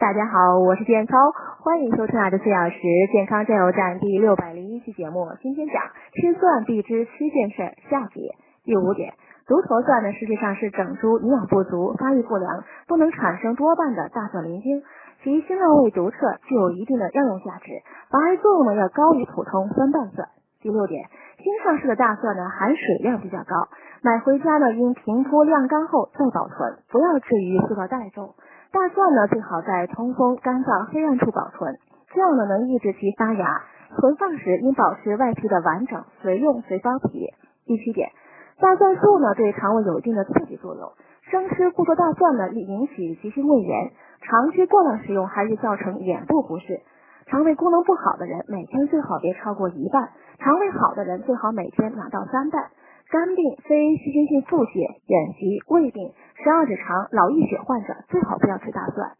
大家好，我是健操，欢迎收听二十四小时健康加油站第六百零一期节目。今天讲吃蒜必知七件事下节第五点，独头蒜呢，实际上是整株营养不足、发育不良、不能产生多瓣的大蒜鳞茎，其辛辣味独特，具有一定的药用价值，防癌作用呢要高于普通酸瓣蒜。第六点，新上市的大蒜呢含水量比较高，买回家呢应平铺晾干后再保存，不要置于塑料袋中。大蒜呢，最好在通风、干燥、黑暗处保存，这样呢能抑制其发芽。存放时应保持外皮的完整，随用随剥皮。第七点，大蒜素呢对肠胃有一定的刺激作用，生吃过多大蒜呢易引起急性胃炎，长期过量食用还易造成眼部不适。肠胃功能不好的人，每天最好别超过一半；肠胃好的人，最好每天两到三瓣。肝病、非细菌性腹泻、眼疾、胃病、十二指肠、老溢血患者最好不要吃大蒜。